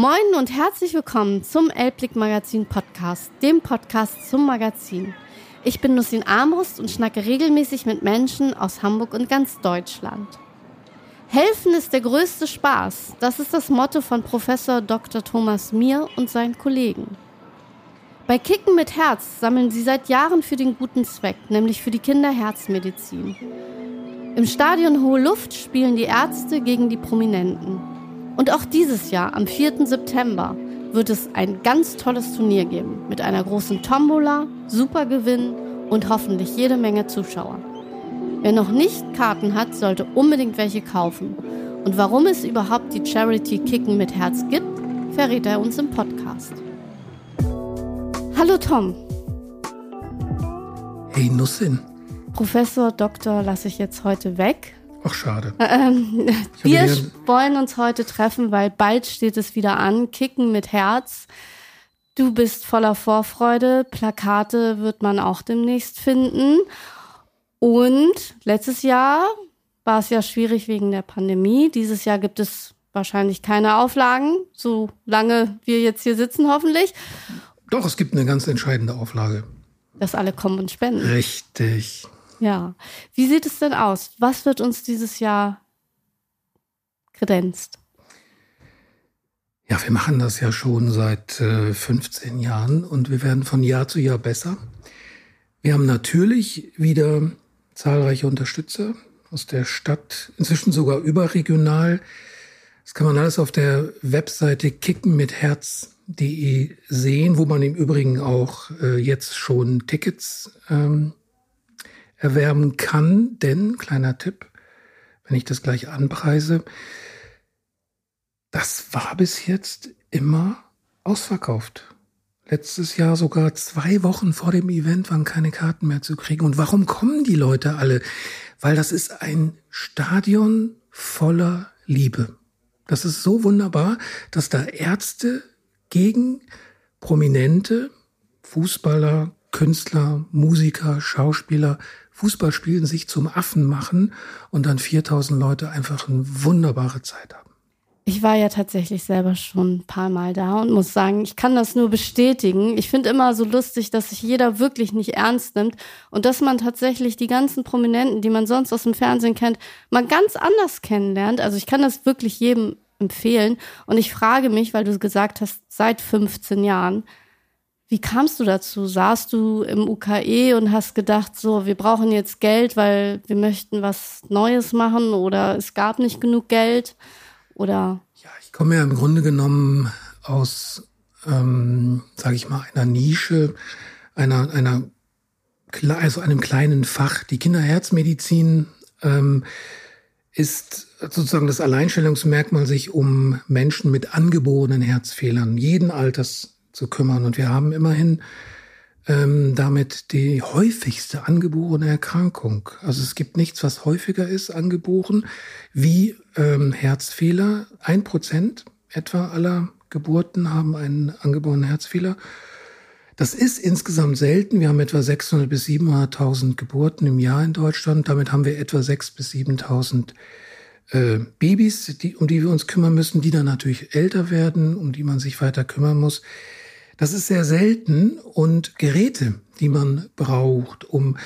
Moin und herzlich willkommen zum Elbblick Magazin Podcast, dem Podcast zum Magazin. Ich bin Nussin Armbrust und schnacke regelmäßig mit Menschen aus Hamburg und ganz Deutschland. Helfen ist der größte Spaß. Das ist das Motto von Professor Dr. Thomas Mier und seinen Kollegen. Bei Kicken mit Herz sammeln sie seit Jahren für den guten Zweck, nämlich für die Kinderherzmedizin. Im Stadion Hohe Luft spielen die Ärzte gegen die Prominenten. Und auch dieses Jahr, am 4. September, wird es ein ganz tolles Turnier geben mit einer großen Tombola, Supergewinn und hoffentlich jede Menge Zuschauer. Wer noch nicht Karten hat, sollte unbedingt welche kaufen. Und warum es überhaupt die Charity Kicken mit Herz gibt, verrät er uns im Podcast. Hallo Tom. Hey Nussin. Professor Doktor lasse ich jetzt heute weg. Ach, schade. Ähm, wir wollen uns heute treffen, weil bald steht es wieder an. Kicken mit Herz. Du bist voller Vorfreude. Plakate wird man auch demnächst finden. Und letztes Jahr war es ja schwierig wegen der Pandemie. Dieses Jahr gibt es wahrscheinlich keine Auflagen, solange wir jetzt hier sitzen, hoffentlich. Doch, es gibt eine ganz entscheidende Auflage. Dass alle kommen und spenden. Richtig. Ja. Wie sieht es denn aus? Was wird uns dieses Jahr kredenzt? Ja, wir machen das ja schon seit äh, 15 Jahren und wir werden von Jahr zu Jahr besser. Wir haben natürlich wieder zahlreiche Unterstützer aus der Stadt, inzwischen sogar überregional. Das kann man alles auf der Webseite kickenmitherz.de sehen, wo man im Übrigen auch äh, jetzt schon Tickets ähm, erwerben kann. Denn, kleiner Tipp, wenn ich das gleich anpreise, das war bis jetzt immer ausverkauft. Letztes Jahr sogar zwei Wochen vor dem Event waren keine Karten mehr zu kriegen. Und warum kommen die Leute alle? Weil das ist ein Stadion voller Liebe. Das ist so wunderbar, dass da Ärzte gegen Prominente, Fußballer, Künstler, Musiker, Schauspieler, Fußball spielen, sich zum Affen machen und dann 4000 Leute einfach eine wunderbare Zeit haben. Ich war ja tatsächlich selber schon ein paar Mal da und muss sagen, ich kann das nur bestätigen. Ich finde immer so lustig, dass sich jeder wirklich nicht ernst nimmt und dass man tatsächlich die ganzen Prominenten, die man sonst aus dem Fernsehen kennt, mal ganz anders kennenlernt. Also ich kann das wirklich jedem empfehlen. Und ich frage mich, weil du gesagt hast, seit 15 Jahren, wie kamst du dazu? Saßt du im UKE und hast gedacht, so, wir brauchen jetzt Geld, weil wir möchten was Neues machen oder es gab nicht genug Geld? Oder? Ja, ich komme ja im Grunde genommen aus, ähm, sage ich mal, einer Nische, einer, einer, also einem kleinen Fach. Die Kinderherzmedizin ähm, ist sozusagen das Alleinstellungsmerkmal, sich um Menschen mit angeborenen Herzfehlern jeden Alters zu kümmern. Und wir haben immerhin ähm, damit die häufigste angeborene Erkrankung. Also es gibt nichts, was häufiger ist angeboren wie ähm, Herzfehler. Ein Prozent etwa aller Geburten haben einen angeborenen Herzfehler. Das ist insgesamt selten. Wir haben etwa 600 bis 700.000 Geburten im Jahr in Deutschland. Damit haben wir etwa 6 bis 7.000 äh, Babys, die, um die wir uns kümmern müssen, die dann natürlich älter werden, um die man sich weiter kümmern muss. Das ist sehr selten und Geräte, die man braucht, um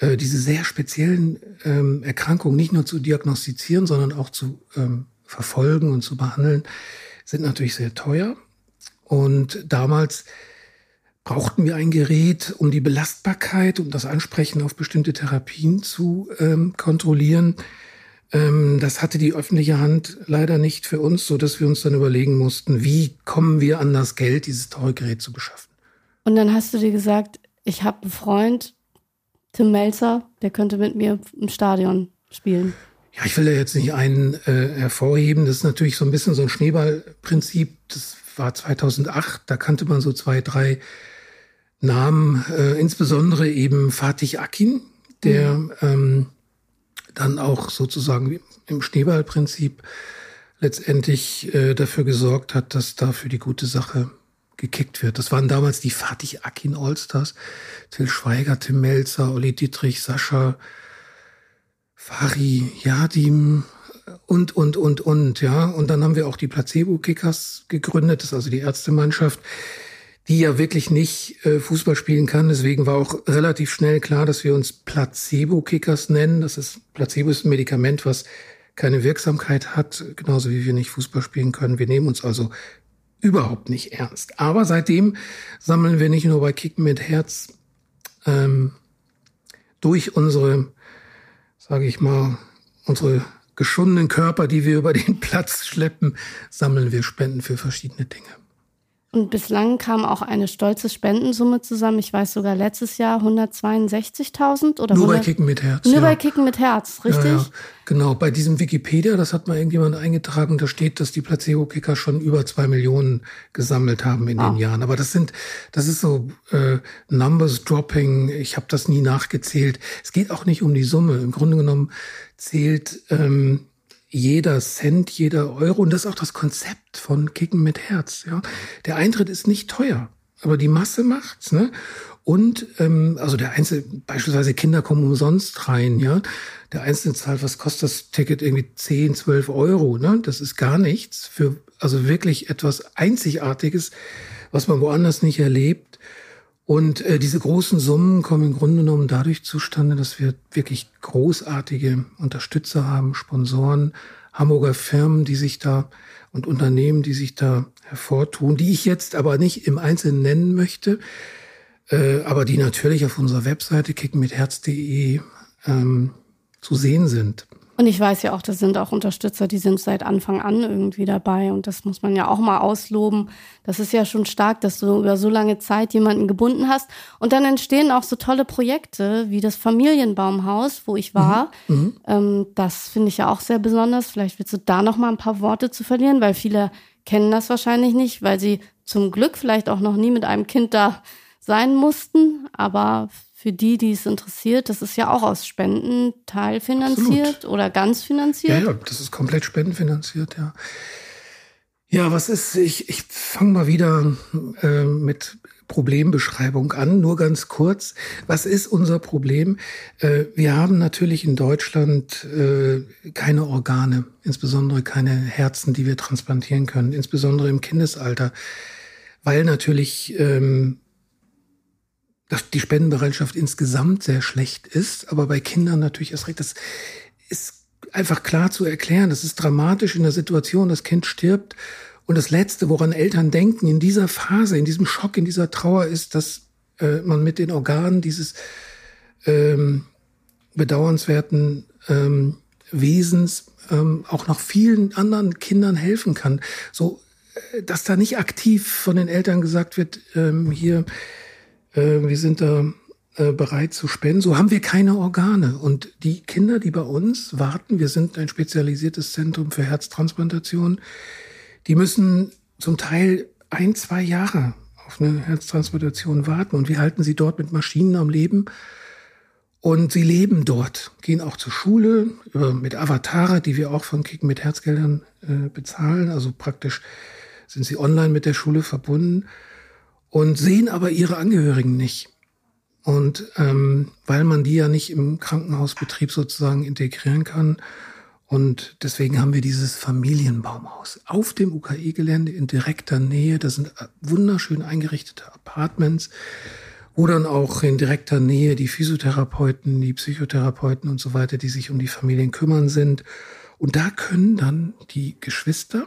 äh, diese sehr speziellen ähm, Erkrankungen nicht nur zu diagnostizieren, sondern auch zu ähm, verfolgen und zu behandeln, sind natürlich sehr teuer. Und damals brauchten wir ein Gerät, um die Belastbarkeit, um das Ansprechen auf bestimmte Therapien zu ähm, kontrollieren. Ähm, das hatte die öffentliche Hand leider nicht für uns, so dass wir uns dann überlegen mussten, wie kommen wir an das Geld, dieses teure Gerät zu beschaffen. Und dann hast du dir gesagt, ich habe einen Freund, Tim Melzer, der könnte mit mir im Stadion spielen. Ja, ich will da jetzt nicht einen äh, hervorheben. Das ist natürlich so ein bisschen so ein Schneeballprinzip. Das war 2008. Da kannte man so zwei, drei Namen, äh, insbesondere eben Fatih Akin, der mhm. ähm, dann auch sozusagen im Schneeballprinzip letztendlich äh, dafür gesorgt hat, dass da für die gute Sache gekickt wird. Das waren damals die Fatih Akin Allstars. Till Schweiger, Tim Melzer, Olli Dietrich, Sascha, Fari, Yadim, und, und, und, und, ja. Und dann haben wir auch die Placebo-Kickers gegründet, das ist also die Ärztemannschaft, die ja wirklich nicht äh, Fußball spielen kann. Deswegen war auch relativ schnell klar, dass wir uns Placebo-Kickers nennen. Das ist, Placebo ist ein Medikament, was keine Wirksamkeit hat, genauso wie wir nicht Fußball spielen können. Wir nehmen uns also überhaupt nicht ernst. Aber seitdem sammeln wir nicht nur bei Kicken mit Herz ähm, durch unsere, sage ich mal, unsere geschundenen Körper, die wir über den Platz schleppen, sammeln wir Spenden für verschiedene Dinge. Und bislang kam auch eine stolze Spendensumme zusammen. Ich weiß sogar letztes Jahr 162.000 oder Nur 100, bei Kicken mit Herz. Nur ja. bei Kicken mit Herz, richtig? Ja, ja. Genau, bei diesem Wikipedia, das hat mal irgendjemand eingetragen, da steht, dass die Placebo-Kicker schon über zwei Millionen gesammelt haben in ah. den Jahren. Aber das sind, das ist so äh, Numbers Dropping. Ich habe das nie nachgezählt. Es geht auch nicht um die Summe. Im Grunde genommen zählt ähm, jeder Cent, jeder Euro. Und das ist auch das Konzept von Kicken mit Herz. Ja, der Eintritt ist nicht teuer, aber die Masse macht's. Ne? Und ähm, also der Einzelne, beispielsweise Kinder kommen umsonst rein, ja. Der Einzelne zahlt, was kostet das Ticket? Irgendwie 10, 12 Euro, ne? Das ist gar nichts für also wirklich etwas Einzigartiges, was man woanders nicht erlebt. Und äh, diese großen Summen kommen im Grunde genommen dadurch zustande, dass wir wirklich großartige Unterstützer haben, Sponsoren, Hamburger Firmen, die sich da und Unternehmen, die sich da hervortun, die ich jetzt aber nicht im Einzelnen nennen möchte, äh, aber die natürlich auf unserer Webseite kickenmitherz.de ähm, zu sehen sind. Und ich weiß ja auch, das sind auch Unterstützer, die sind seit Anfang an irgendwie dabei. Und das muss man ja auch mal ausloben. Das ist ja schon stark, dass du über so lange Zeit jemanden gebunden hast. Und dann entstehen auch so tolle Projekte wie das Familienbaumhaus, wo ich war. Mhm. mhm. Ähm, das finde ich ja auch sehr besonders. Vielleicht willst du da noch mal ein paar Worte zu verlieren, weil viele kennen das wahrscheinlich nicht, weil sie zum Glück vielleicht auch noch nie mit einem Kind da sein mussten. Aber für die, die es interessiert, das ist ja auch aus Spenden teilfinanziert Absolut. oder ganz finanziert. Ja, ja, das ist komplett spendenfinanziert, ja. Ja, was ist, ich, ich fange mal wieder äh, mit Problembeschreibung an, nur ganz kurz. Was ist unser Problem? Äh, wir haben natürlich in Deutschland äh, keine Organe, insbesondere keine Herzen, die wir transplantieren können, insbesondere im Kindesalter, weil natürlich ähm, dass die Spendenbereitschaft insgesamt sehr schlecht ist, aber bei Kindern natürlich erst recht. Das ist einfach klar zu erklären. Das ist dramatisch in der Situation, das Kind stirbt. Und das Letzte, woran Eltern denken in dieser Phase, in diesem Schock, in dieser Trauer, ist, dass äh, man mit den Organen dieses ähm, bedauernswerten ähm, Wesens ähm, auch noch vielen anderen Kindern helfen kann. So, äh, dass da nicht aktiv von den Eltern gesagt wird, ähm, hier, äh, wir sind da äh, bereit zu spenden. So haben wir keine Organe. Und die Kinder, die bei uns warten, wir sind ein spezialisiertes Zentrum für Herztransplantation, die müssen zum Teil ein, zwei Jahre auf eine Herztransplantation warten. Und wir halten sie dort mit Maschinen am Leben. Und sie leben dort, gehen auch zur Schule mit Avatare, die wir auch von Kicken mit Herzgeldern äh, bezahlen. Also praktisch sind sie online mit der Schule verbunden und sehen aber ihre Angehörigen nicht. Und ähm, weil man die ja nicht im Krankenhausbetrieb sozusagen integrieren kann. Und deswegen haben wir dieses Familienbaumhaus auf dem UKE-Gelände in direkter Nähe. Das sind wunderschön eingerichtete Apartments, wo dann auch in direkter Nähe die Physiotherapeuten, die Psychotherapeuten und so weiter, die sich um die Familien kümmern sind. Und da können dann die Geschwister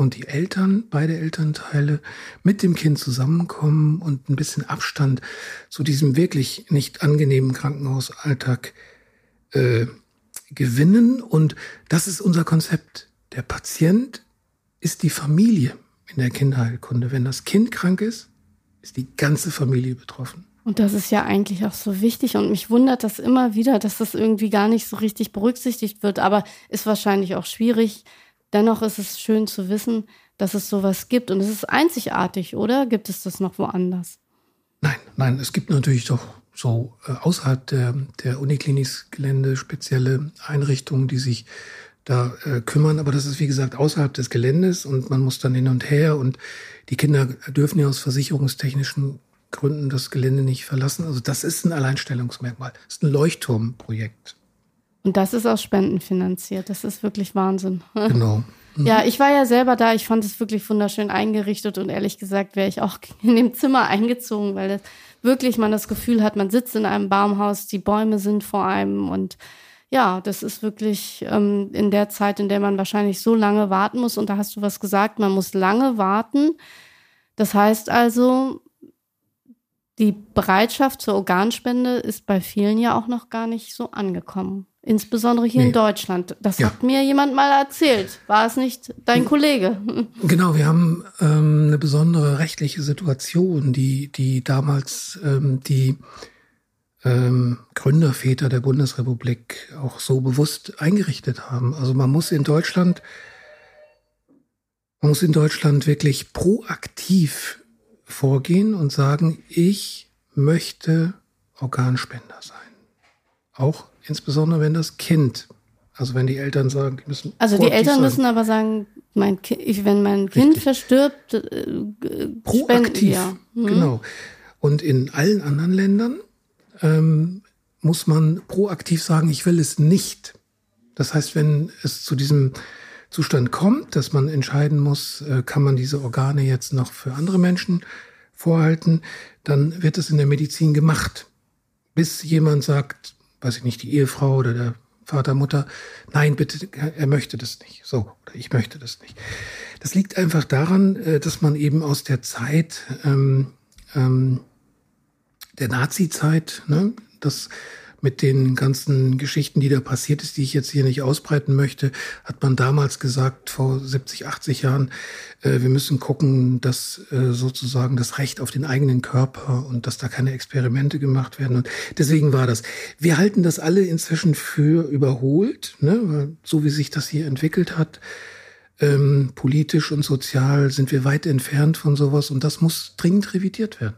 und die Eltern, beide Elternteile mit dem Kind zusammenkommen und ein bisschen Abstand zu diesem wirklich nicht angenehmen Krankenhausalltag äh, gewinnen. Und das ist unser Konzept. Der Patient ist die Familie in der Kinderheilkunde. Wenn das Kind krank ist, ist die ganze Familie betroffen. Und das ist ja eigentlich auch so wichtig und mich wundert das immer wieder, dass das irgendwie gar nicht so richtig berücksichtigt wird, aber ist wahrscheinlich auch schwierig, Dennoch ist es schön zu wissen, dass es sowas gibt. Und es ist einzigartig, oder? Gibt es das noch woanders? Nein, nein, es gibt natürlich doch so äh, außerhalb der, der Uniklinikgelände spezielle Einrichtungen, die sich da äh, kümmern. Aber das ist, wie gesagt, außerhalb des Geländes und man muss dann hin und her. Und die Kinder dürfen ja aus versicherungstechnischen Gründen das Gelände nicht verlassen. Also das ist ein Alleinstellungsmerkmal. Das ist ein Leuchtturmprojekt. Und das ist aus Spenden finanziert. Das ist wirklich Wahnsinn. Genau. Mhm. Ja, ich war ja selber da. Ich fand es wirklich wunderschön eingerichtet und ehrlich gesagt wäre ich auch in dem Zimmer eingezogen, weil das wirklich man das Gefühl hat, man sitzt in einem Baumhaus, die Bäume sind vor einem und ja, das ist wirklich ähm, in der Zeit, in der man wahrscheinlich so lange warten muss. Und da hast du was gesagt, man muss lange warten. Das heißt also, die Bereitschaft zur Organspende ist bei vielen ja auch noch gar nicht so angekommen. Insbesondere hier nee. in Deutschland. Das ja. hat mir jemand mal erzählt. War es nicht dein Kollege? Genau, wir haben ähm, eine besondere rechtliche Situation, die, die damals ähm, die ähm, Gründerväter der Bundesrepublik auch so bewusst eingerichtet haben. Also man muss in Deutschland, man muss in Deutschland wirklich proaktiv vorgehen und sagen, ich möchte Organspender sein. Auch insbesondere wenn das Kind, also wenn die Eltern sagen, die müssen. Also die Eltern sein. müssen aber sagen, mein kind, wenn mein Kind Richtig. verstirbt, äh, proaktiv. Ja. Hm. Genau. Und in allen anderen Ländern ähm, muss man proaktiv sagen, ich will es nicht. Das heißt, wenn es zu diesem Zustand kommt, dass man entscheiden muss, äh, kann man diese Organe jetzt noch für andere Menschen vorhalten, dann wird es in der Medizin gemacht. Bis jemand sagt, weiß ich nicht, die Ehefrau oder der Vater, Mutter, nein, bitte, er möchte das nicht. So, oder ich möchte das nicht. Das liegt einfach daran, äh, dass man eben aus der Zeit ähm, ähm, der Nazi-Zeit, ne, das mit den ganzen Geschichten, die da passiert ist, die ich jetzt hier nicht ausbreiten möchte, hat man damals gesagt, vor 70, 80 Jahren, äh, wir müssen gucken, dass äh, sozusagen das Recht auf den eigenen Körper und dass da keine Experimente gemacht werden. Und deswegen war das. Wir halten das alle inzwischen für überholt, ne? Weil so wie sich das hier entwickelt hat. Ähm, politisch und sozial sind wir weit entfernt von sowas und das muss dringend revidiert werden.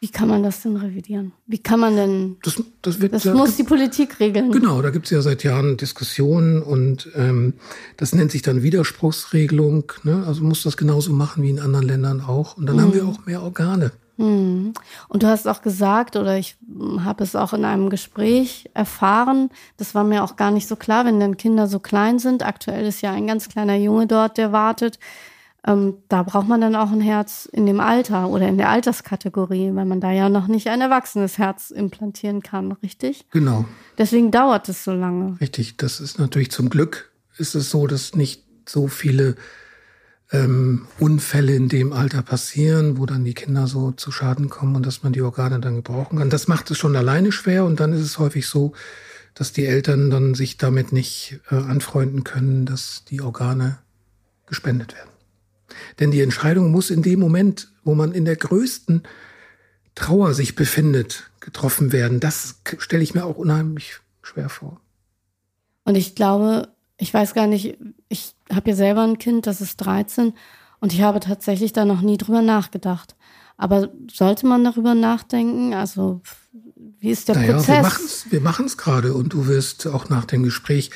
Wie kann man das denn revidieren? Wie kann man denn. Das, das, wird, das muss die Politik regeln. Genau, da gibt es ja seit Jahren Diskussionen und ähm, das nennt sich dann Widerspruchsregelung. Ne? Also muss das genauso machen wie in anderen Ländern auch. Und dann mhm. haben wir auch mehr Organe. Mhm. Und du hast auch gesagt, oder ich habe es auch in einem Gespräch erfahren, das war mir auch gar nicht so klar, wenn dann Kinder so klein sind. Aktuell ist ja ein ganz kleiner Junge dort, der wartet ähm, da braucht man dann auch ein Herz in dem Alter oder in der Alterskategorie, weil man da ja noch nicht ein erwachsenes Herz implantieren kann, richtig? Genau. Deswegen dauert es so lange. Richtig, das ist natürlich zum Glück ist es so, dass nicht so viele ähm, Unfälle in dem Alter passieren, wo dann die Kinder so zu Schaden kommen und dass man die Organe dann gebrauchen kann. Das macht es schon alleine schwer und dann ist es häufig so, dass die Eltern dann sich damit nicht äh, anfreunden können, dass die Organe gespendet werden. Denn die Entscheidung muss in dem Moment, wo man in der größten Trauer sich befindet, getroffen werden. Das stelle ich mir auch unheimlich schwer vor. Und ich glaube, ich weiß gar nicht, ich habe ja selber ein Kind, das ist 13 und ich habe tatsächlich da noch nie drüber nachgedacht. Aber sollte man darüber nachdenken? Also, wie ist der naja, Prozess? Wir machen es gerade und du wirst auch nach dem Gespräch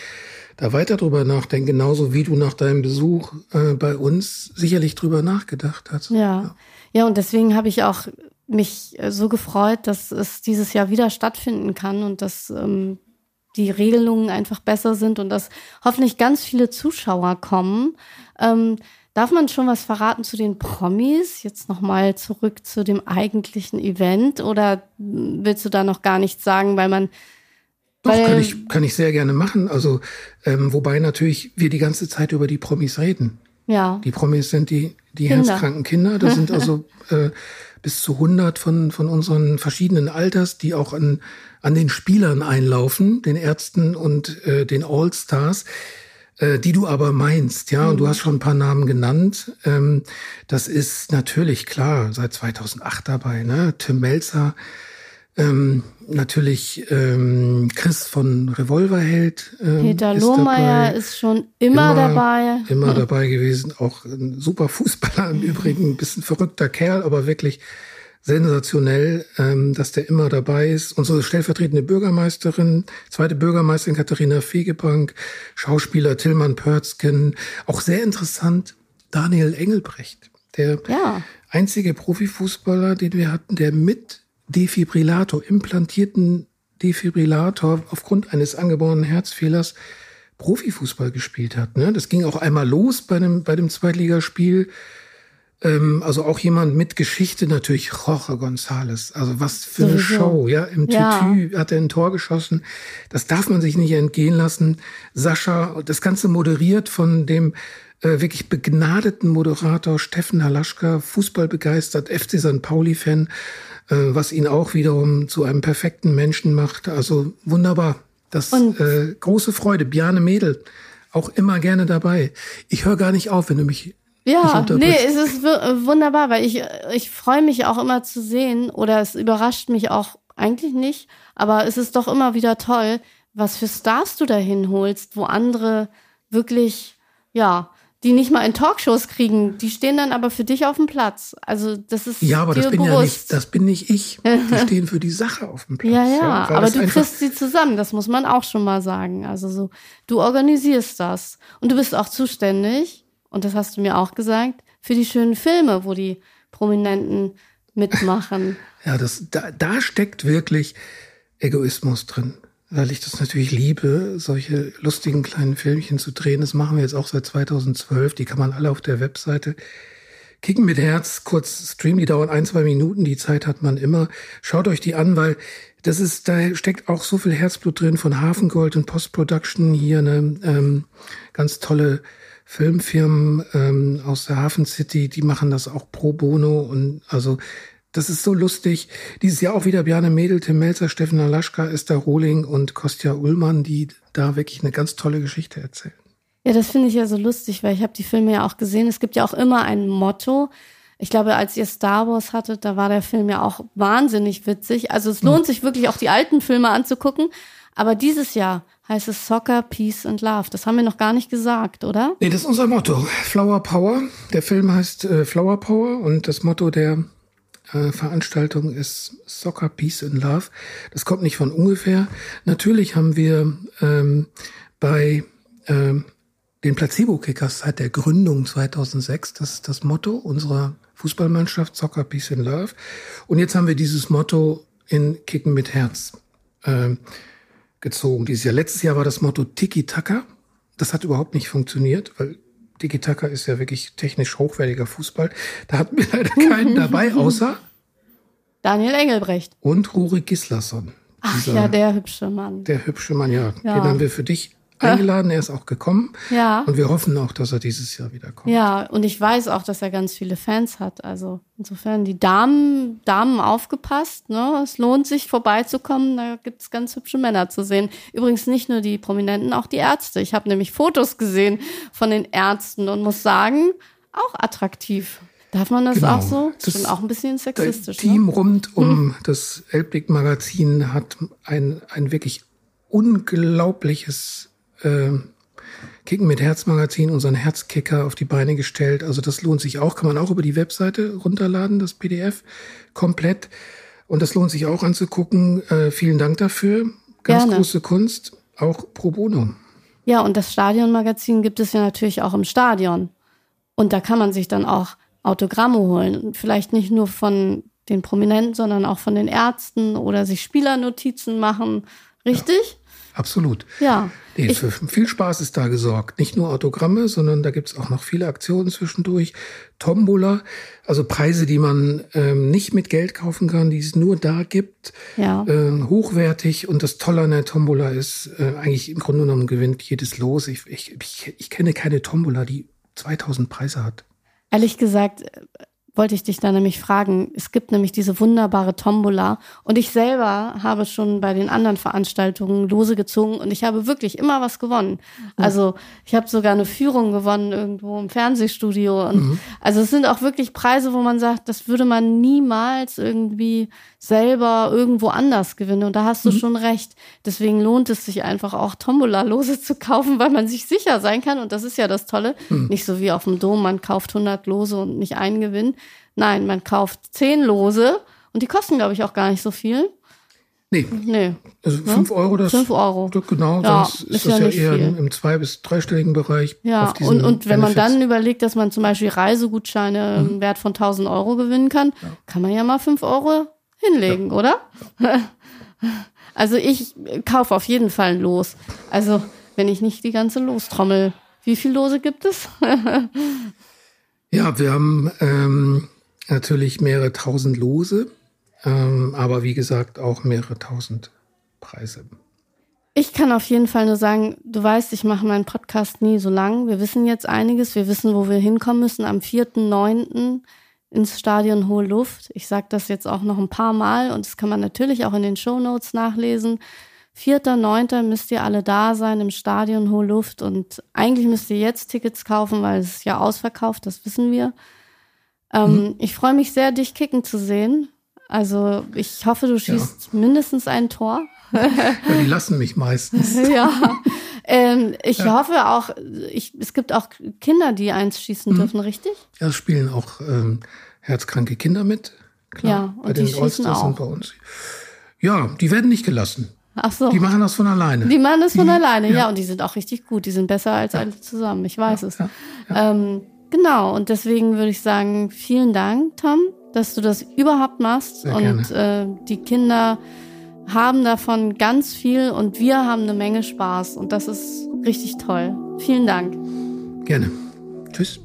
da weiter drüber nachdenken, genauso wie du nach deinem Besuch äh, bei uns sicherlich drüber nachgedacht hast. Ja, ja, ja und deswegen habe ich auch mich äh, so gefreut, dass es dieses Jahr wieder stattfinden kann und dass ähm, die Regelungen einfach besser sind und dass hoffentlich ganz viele Zuschauer kommen. Ähm, darf man schon was verraten zu den Promis? Jetzt nochmal zurück zu dem eigentlichen Event oder willst du da noch gar nichts sagen, weil man doch, Weil, kann ich, kann ich sehr gerne machen. Also, ähm, wobei natürlich wir die ganze Zeit über die Promis reden. Ja. Die Promis sind die, die Kinder. herzkranken Kinder. Das sind also äh, bis zu 100 von, von unseren verschiedenen Alters, die auch an, an den Spielern einlaufen, den Ärzten und äh, den All-Stars, äh, die du aber meinst, ja. Und du mhm. hast schon ein paar Namen genannt. Ähm, das ist natürlich klar, seit 2008 dabei, ne? Tim Melzer, ähm, natürlich ähm, Chris von Revolverheld. Ähm, Peter Lohmeier ist schon immer, immer dabei. Immer dabei gewesen. Auch ein super Fußballer im Übrigen, ein bisschen verrückter Kerl, aber wirklich sensationell, ähm, dass der immer dabei ist. Unsere stellvertretende Bürgermeisterin, zweite Bürgermeisterin Katharina Fegebank, Schauspieler Tillmann Pörzken, auch sehr interessant, Daniel Engelbrecht, der ja. einzige Profifußballer, den wir hatten, der mit Defibrillator, implantierten Defibrillator aufgrund eines angeborenen Herzfehlers Profifußball gespielt hat. Ne? Das ging auch einmal los bei dem, bei dem Zweitligaspiel. Ähm, also auch jemand mit Geschichte natürlich, Jorge González. Also was für eine Sowieso. Show, ja. Im ja. Tütü hat er ein Tor geschossen. Das darf man sich nicht entgehen lassen. Sascha, das Ganze moderiert von dem äh, wirklich begnadeten Moderator Steffen Halaschka, Fußballbegeistert, FC St. Pauli-Fan, äh, was ihn auch wiederum zu einem perfekten Menschen macht. Also wunderbar. Das äh, große Freude. Bjane Mädel, auch immer gerne dabei. Ich höre gar nicht auf, wenn du mich ja, nee, es ist wunderbar, weil ich, ich freue mich auch immer zu sehen oder es überrascht mich auch eigentlich nicht, aber es ist doch immer wieder toll, was für Stars du dahin holst, wo andere wirklich, ja, die nicht mal in Talkshows kriegen, die stehen dann aber für dich auf dem Platz. Also das ist ja, aber das bin bewusst. ja nicht, das bin nicht ich. Die stehen für die Sache auf dem Platz. Ja, ja, ja aber du kriegst sie zusammen. Das muss man auch schon mal sagen. Also so, du organisierst das und du bist auch zuständig. Und das hast du mir auch gesagt für die schönen Filme, wo die Prominenten mitmachen. Ja, das da, da steckt wirklich Egoismus drin weil ich das natürlich liebe, solche lustigen kleinen Filmchen zu drehen. Das machen wir jetzt auch seit 2012. Die kann man alle auf der Webseite Kicken mit Herz, kurz Stream, die dauern ein, zwei Minuten, die Zeit hat man immer. Schaut euch die an, weil das ist, da steckt auch so viel Herzblut drin von Hafengold und Post-Production hier, eine ähm, ganz tolle Filmfirmen ähm, aus der Hafen City, die machen das auch pro bono und also das ist so lustig. Dieses Jahr auch wieder Bjarne Mädel, Tim Melzer, Steffen Alaschka, Esther Rohling und Kostja Ullmann, die da wirklich eine ganz tolle Geschichte erzählen. Ja, das finde ich ja so lustig, weil ich habe die Filme ja auch gesehen. Es gibt ja auch immer ein Motto. Ich glaube, als ihr Star Wars hattet, da war der Film ja auch wahnsinnig witzig. Also es lohnt hm. sich wirklich auch die alten Filme anzugucken. Aber dieses Jahr heißt es Soccer, Peace and Love. Das haben wir noch gar nicht gesagt, oder? Nee, das ist unser Motto. Flower Power. Der Film heißt äh, Flower Power und das Motto der Veranstaltung ist Soccer Peace and Love. Das kommt nicht von ungefähr. Natürlich haben wir ähm, bei ähm, den Placebo-Kickers seit der Gründung 2006, das ist das Motto unserer Fußballmannschaft, Soccer Peace and Love. Und jetzt haben wir dieses Motto in Kicken mit Herz äh, gezogen dieses Jahr. Letztes Jahr war das Motto Tiki-Taka. Das hat überhaupt nicht funktioniert, weil Tiki-Taka ist ja wirklich technisch hochwertiger Fußball. Da hatten wir leider keinen dabei, außer Daniel Engelbrecht. Und Rurik Gislason. Ach ja, der hübsche Mann. Der hübsche Mann, ja. ja. Den haben wir für dich eingeladen, er ist auch gekommen. Ja. Und wir hoffen auch, dass er dieses Jahr wieder kommt. Ja, und ich weiß auch, dass er ganz viele Fans hat. Also insofern die Damen, Damen aufgepasst. Ne? Es lohnt sich vorbeizukommen. Da gibt's ganz hübsche Männer zu sehen. Übrigens nicht nur die Prominenten, auch die Ärzte. Ich habe nämlich Fotos gesehen von den Ärzten und muss sagen, auch attraktiv. Darf man das genau. auch so? Das ist auch ein bisschen sexistisch. Das Team ne? rund um hm. das Elbblick-Magazin hat ein, ein wirklich unglaubliches äh, Kicken mit Herzmagazin, unseren Herzkicker auf die Beine gestellt. Also das lohnt sich auch, kann man auch über die Webseite runterladen, das PDF komplett. Und das lohnt sich auch anzugucken. Äh, vielen Dank dafür. Ganz Gerne. große Kunst, auch pro bono. Ja, und das Stadionmagazin gibt es ja natürlich auch im Stadion. Und da kann man sich dann auch Autogramme holen. Vielleicht nicht nur von den Prominenten, sondern auch von den Ärzten oder sich Spielernotizen machen. Richtig? Ja. Absolut. Ja. Nee, für viel Spaß ist da gesorgt. Nicht nur Autogramme, sondern da gibt's auch noch viele Aktionen zwischendurch. Tombola, also Preise, die man ähm, nicht mit Geld kaufen kann, die es nur da gibt. Ja. Ähm, hochwertig. Und das Tolle an der Tombola ist, äh, eigentlich im Grunde genommen gewinnt jedes Los. Ich, ich, ich, ich kenne keine Tombola, die 2000 Preise hat. Ehrlich gesagt, wollte ich dich da nämlich fragen. Es gibt nämlich diese wunderbare Tombola und ich selber habe schon bei den anderen Veranstaltungen Lose gezogen und ich habe wirklich immer was gewonnen. Mhm. Also ich habe sogar eine Führung gewonnen irgendwo im Fernsehstudio und mhm. also es sind auch wirklich Preise, wo man sagt, das würde man niemals irgendwie selber irgendwo anders gewinnen und da hast du mhm. schon recht. Deswegen lohnt es sich einfach auch Tombola-Lose zu kaufen, weil man sich sicher sein kann und das ist ja das Tolle. Mhm. Nicht so wie auf dem Dom, man kauft 100 Lose und nicht einen Gewinn Nein, man kauft zehn Lose und die kosten, glaube ich, auch gar nicht so viel. Nee. nee. Also fünf ja? Euro, das. Fünf Euro. Genau, ja, sonst ist, ist das ja, ja eher im zwei- bis dreistelligen Bereich. Ja, und, und wenn man dann überlegt, dass man zum Beispiel Reisegutscheine mhm. im Wert von 1000 Euro gewinnen kann, ja. kann man ja mal fünf Euro hinlegen, oder? Also ich kaufe auf jeden Fall ein Los. Also wenn ich nicht die ganze Lostrommel. Wie viele Lose gibt es? ja, wir haben ähm, natürlich mehrere tausend Lose, ähm, aber wie gesagt auch mehrere tausend Preise. Ich kann auf jeden Fall nur sagen, du weißt, ich mache meinen Podcast nie so lang. Wir wissen jetzt einiges. Wir wissen, wo wir hinkommen müssen. Am 4.9. ins Stadion Hohe Luft. Ich sage das jetzt auch noch ein paar Mal und das kann man natürlich auch in den Show Notes nachlesen. 4.9. müsst ihr alle da sein im Stadion Hohe Luft und eigentlich müsst ihr jetzt Tickets kaufen, weil es ist ja ausverkauft, das wissen wir. Ähm, mhm. Ich freue mich sehr, dich kicken zu sehen. Also ich hoffe, du schießt ja. mindestens ein Tor. ja, die lassen mich meistens. ja. Ähm, ich ja. hoffe auch, ich, es gibt auch Kinder, die eins schießen mhm. dürfen, richtig? Ja, es spielen auch ähm, herzkranke Kinder mit. Klar, ja, und bei den auch. und bei uns. Ja, die werden nicht gelassen. Ach so. Die machen das von alleine. Die machen das von die, alleine, ja. ja. Und die sind auch richtig gut. Die sind besser als ja. alle zusammen. Ich weiß es. Ähm, genau. Und deswegen würde ich sagen, vielen Dank, Tom, dass du das überhaupt machst. Sehr und äh, die Kinder haben davon ganz viel und wir haben eine Menge Spaß und das ist richtig toll. Vielen Dank. Gerne. Tschüss.